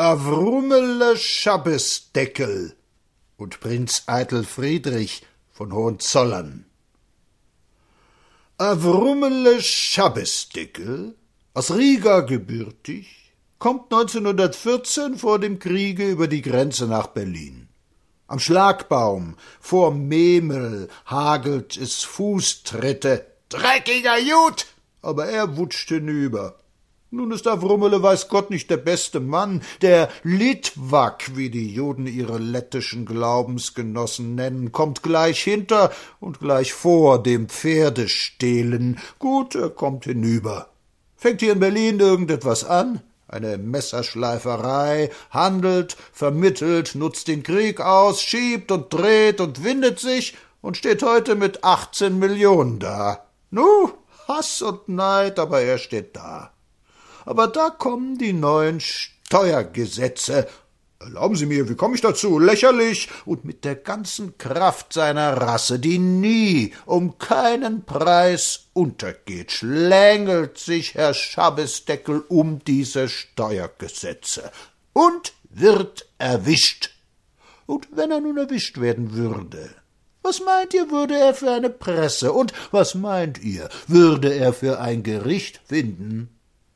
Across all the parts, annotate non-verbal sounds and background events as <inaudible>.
Avrummele Schabbesdeckel und Prinz Eitel Friedrich von Hohenzollern. Avrummele Schabbesdeckel, aus Riga gebürtig, kommt 1914 vor dem Kriege über die Grenze nach Berlin. Am Schlagbaum vor Memel hagelt es Fußtritte. Dreckiger Jud! Aber er wutscht hinüber. Nun ist Avrummele weiß Gott nicht der beste Mann, der Litwak, wie die Juden ihre lettischen Glaubensgenossen nennen, kommt gleich hinter und gleich vor dem Pferdestehlen. Gut, er kommt hinüber. Fängt hier in Berlin irgendetwas an? Eine Messerschleiferei, handelt, vermittelt, nutzt den Krieg aus, schiebt und dreht und windet sich und steht heute mit achtzehn Millionen da. Nu, Hass und Neid, aber er steht da. Aber da kommen die neuen Steuergesetze. Erlauben Sie mir, wie komme ich dazu? Lächerlich und mit der ganzen Kraft seiner Rasse, die nie um keinen Preis untergeht, schlängelt sich Herr Schabesdeckel um diese Steuergesetze und wird erwischt. Und wenn er nun erwischt werden würde, was meint ihr, würde er für eine Presse und was meint ihr, würde er für ein Gericht finden?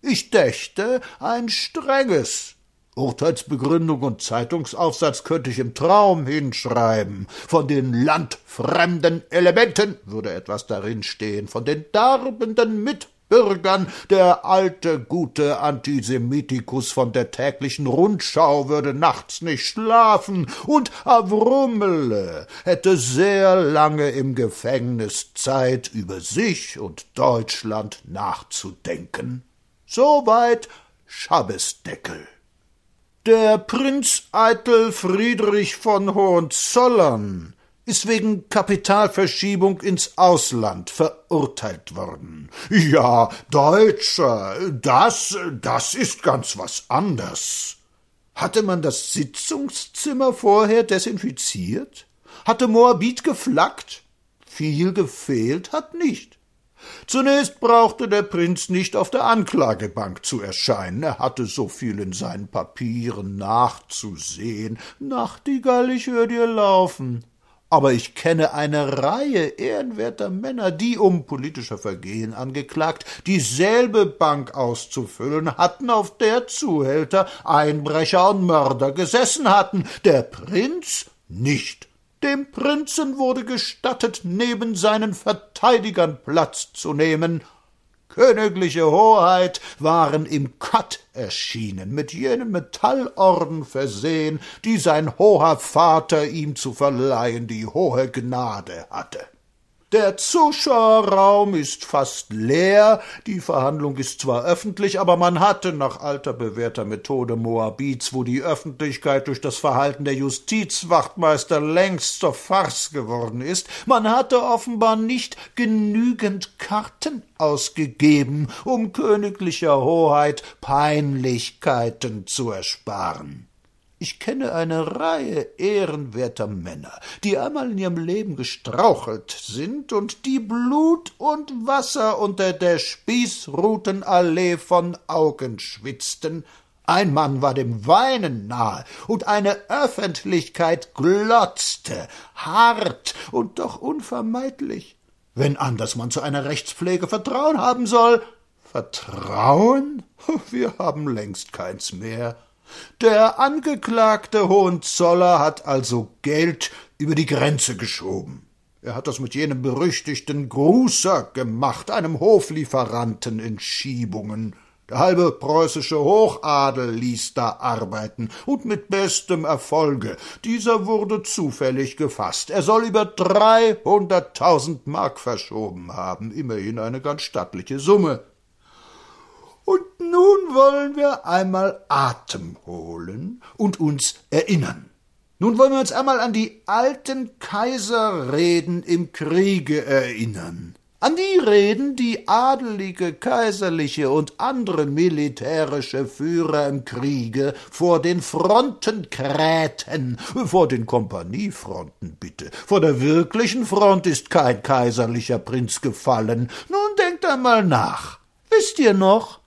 Ich dächte, ein strenges. Urteilsbegründung und Zeitungsaufsatz könnte ich im Traum hinschreiben. Von den landfremden Elementen würde etwas darin stehen, von den darbenden Mitbürgern. Der alte, gute Antisemitikus von der täglichen Rundschau würde nachts nicht schlafen, und Avrummele hätte sehr lange im Gefängnis Zeit, über sich und Deutschland nachzudenken. Soweit Schabesdeckel. Der Prinz Eitel Friedrich von Hohenzollern ist wegen Kapitalverschiebung ins Ausland verurteilt worden. Ja, Deutscher, das, das ist ganz was anders. Hatte man das Sitzungszimmer vorher desinfiziert? Hatte Moabit geflaggt? Viel gefehlt hat nicht. Zunächst brauchte der Prinz nicht auf der Anklagebank zu erscheinen, er hatte so viel in seinen Papieren nachzusehen. Nachtigall, ich hör dir laufen. Aber ich kenne eine Reihe ehrenwerter Männer, die, um politischer Vergehen angeklagt, dieselbe Bank auszufüllen hatten, auf der Zuhälter, Einbrecher und Mörder gesessen hatten, der Prinz nicht. Dem Prinzen wurde gestattet, neben seinen Verteidigern Platz zu nehmen. Königliche Hoheit waren im Katt erschienen, mit jenen Metallorden versehen, die sein hoher Vater ihm zu verleihen die hohe Gnade hatte. Der Zuschauerraum ist fast leer, die Verhandlung ist zwar öffentlich, aber man hatte nach alter bewährter Methode Moabits, wo die Öffentlichkeit durch das Verhalten der Justizwachtmeister längst zur Farce geworden ist, man hatte offenbar nicht genügend Karten ausgegeben, um königlicher Hoheit Peinlichkeiten zu ersparen. Ich kenne eine Reihe ehrenwerter Männer, die einmal in ihrem Leben gestrauchelt sind und die Blut und Wasser unter der Spießrutenallee von Augen schwitzten. Ein Mann war dem Weinen nahe, und eine Öffentlichkeit glotzte, hart und doch unvermeidlich. Wenn anders man zu einer Rechtspflege Vertrauen haben soll. Vertrauen? <laughs> Wir haben längst keins mehr. Der Angeklagte Hohenzoller hat also Geld über die Grenze geschoben. Er hat das mit jenem berüchtigten Grußer gemacht, einem Hoflieferanten in Schiebungen. Der halbe preußische Hochadel ließ da arbeiten, und mit bestem Erfolge. Dieser wurde zufällig gefasst. Er soll über dreihunderttausend Mark verschoben haben, immerhin eine ganz stattliche Summe. Und nun wollen wir einmal Atem holen und uns erinnern. Nun wollen wir uns einmal an die alten Kaiserreden im Kriege erinnern. An die Reden, die adelige, kaiserliche und andere militärische Führer im Kriege vor den Fronten krähten, vor den Kompaniefronten bitte. Vor der wirklichen Front ist kein kaiserlicher Prinz gefallen. Nun denkt einmal nach. Wisst ihr noch?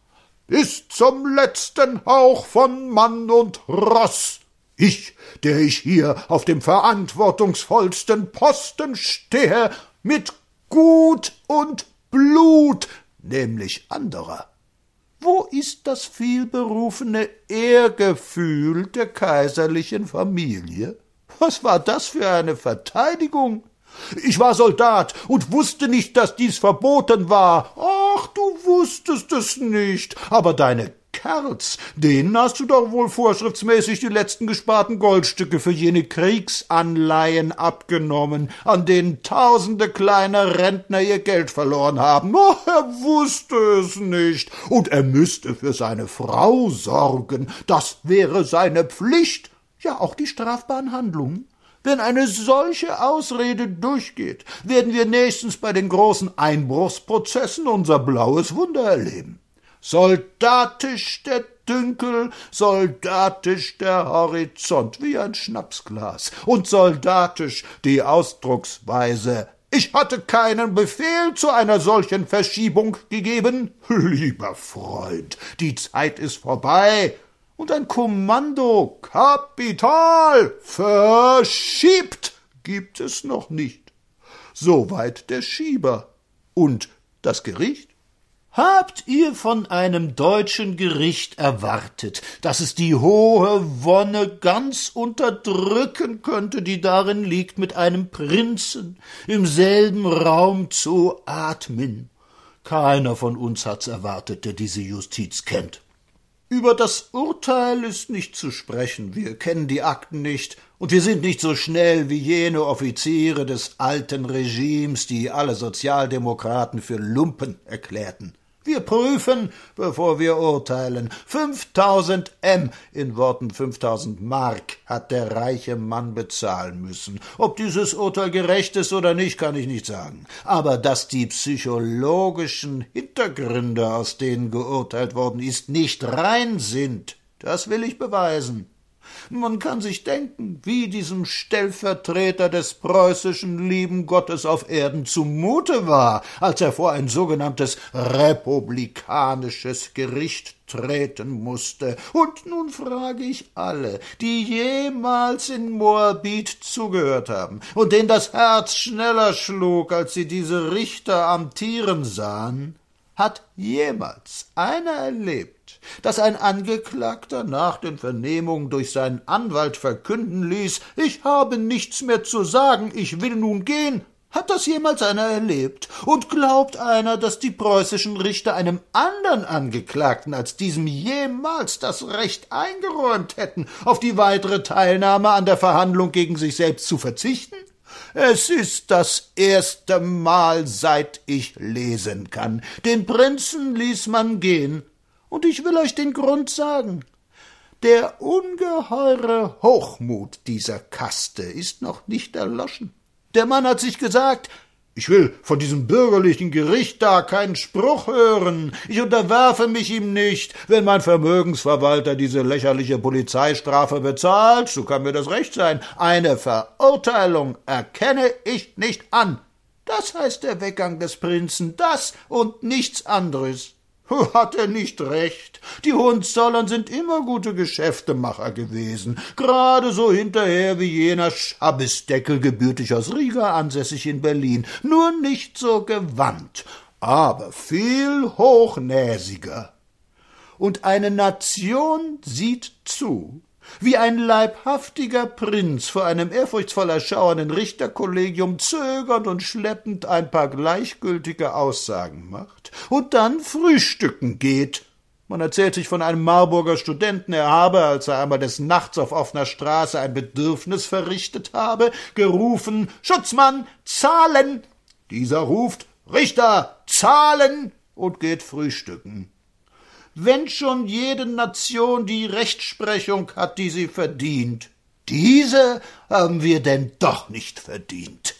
Bis zum letzten Hauch von Mann und Ross. Ich, der ich hier auf dem verantwortungsvollsten Posten stehe, mit Gut und Blut, nämlich anderer. Wo ist das vielberufene Ehrgefühl der kaiserlichen Familie? Was war das für eine Verteidigung? Ich war Soldat und wusste nicht, dass dies verboten war. Wusstest es nicht. Aber deine Kerls, denen hast du doch wohl vorschriftsmäßig die letzten gesparten Goldstücke für jene Kriegsanleihen abgenommen, an denen tausende kleiner Rentner ihr Geld verloren haben. Oh, er wusste es nicht. Und er müsste für seine Frau sorgen. Das wäre seine Pflicht. Ja, auch die strafbaren Handlungen. Wenn eine solche Ausrede durchgeht, werden wir nächstens bei den großen Einbruchsprozessen unser blaues Wunder erleben. Soldatisch der Dünkel, soldatisch der Horizont, wie ein Schnapsglas, und soldatisch die Ausdrucksweise. Ich hatte keinen Befehl zu einer solchen Verschiebung gegeben. <laughs> Lieber Freund, die Zeit ist vorbei, und ein Kommando Kapital verschiebt gibt es noch nicht. Soweit der Schieber. Und das Gericht? Habt ihr von einem deutschen Gericht erwartet, dass es die hohe Wonne ganz unterdrücken könnte, die darin liegt, mit einem Prinzen im selben Raum zu atmen? Keiner von uns hat's erwartet, der diese Justiz kennt. Über das Urteil ist nicht zu sprechen, wir kennen die Akten nicht, und wir sind nicht so schnell wie jene Offiziere des alten Regimes, die alle Sozialdemokraten für Lumpen erklärten. Wir prüfen, bevor wir urteilen. 5000 M, in Worten 5000 Mark, hat der reiche Mann bezahlen müssen. Ob dieses Urteil gerecht ist oder nicht, kann ich nicht sagen. Aber dass die psychologischen Hintergründe, aus denen geurteilt worden ist, nicht rein sind, das will ich beweisen. Man kann sich denken, wie diesem Stellvertreter des preußischen lieben Gottes auf Erden zumute war, als er vor ein sogenanntes republikanisches Gericht treten musste. Und nun frage ich alle, die jemals in Moabit zugehört haben und denen das Herz schneller schlug, als sie diese Richter amtieren sahen, hat jemals einer erlebt, dass ein Angeklagter nach den Vernehmungen durch seinen Anwalt verkünden ließ, ich habe nichts mehr zu sagen, ich will nun gehen? Hat das jemals einer erlebt? Und glaubt einer, dass die preußischen Richter einem anderen Angeklagten als diesem jemals das Recht eingeräumt hätten, auf die weitere Teilnahme an der Verhandlung gegen sich selbst zu verzichten? Es ist das erste Mal, seit ich lesen kann. Den Prinzen ließ man gehen, und ich will euch den Grund sagen. Der ungeheure Hochmut dieser Kaste ist noch nicht erloschen. Der Mann hat sich gesagt, ich will von diesem bürgerlichen Gericht da keinen Spruch hören. Ich unterwerfe mich ihm nicht. Wenn mein Vermögensverwalter diese lächerliche Polizeistrafe bezahlt, so kann mir das recht sein. Eine Verurteilung erkenne ich nicht an. Das heißt der Weggang des Prinzen, das und nichts anderes. Hat er nicht recht? Die Hohenzollern sind immer gute Geschäftemacher gewesen, gerade so hinterher wie jener Schabbesdeckel gebürtig aus Riga, ansässig in Berlin, nur nicht so gewandt, aber viel hochnäsiger. Und eine Nation sieht zu, wie ein leibhaftiger Prinz vor einem ehrfurchtsvoll erschauernden Richterkollegium zögernd und schleppend ein paar gleichgültige Aussagen macht und dann frühstücken geht. Man erzählt sich von einem Marburger Studenten, er habe, als er einmal des Nachts auf offener Straße ein Bedürfnis verrichtet habe, gerufen Schutzmann, zahlen. Dieser ruft Richter, zahlen und geht frühstücken wenn schon jede Nation die Rechtsprechung hat, die sie verdient. Diese haben wir denn doch nicht verdient.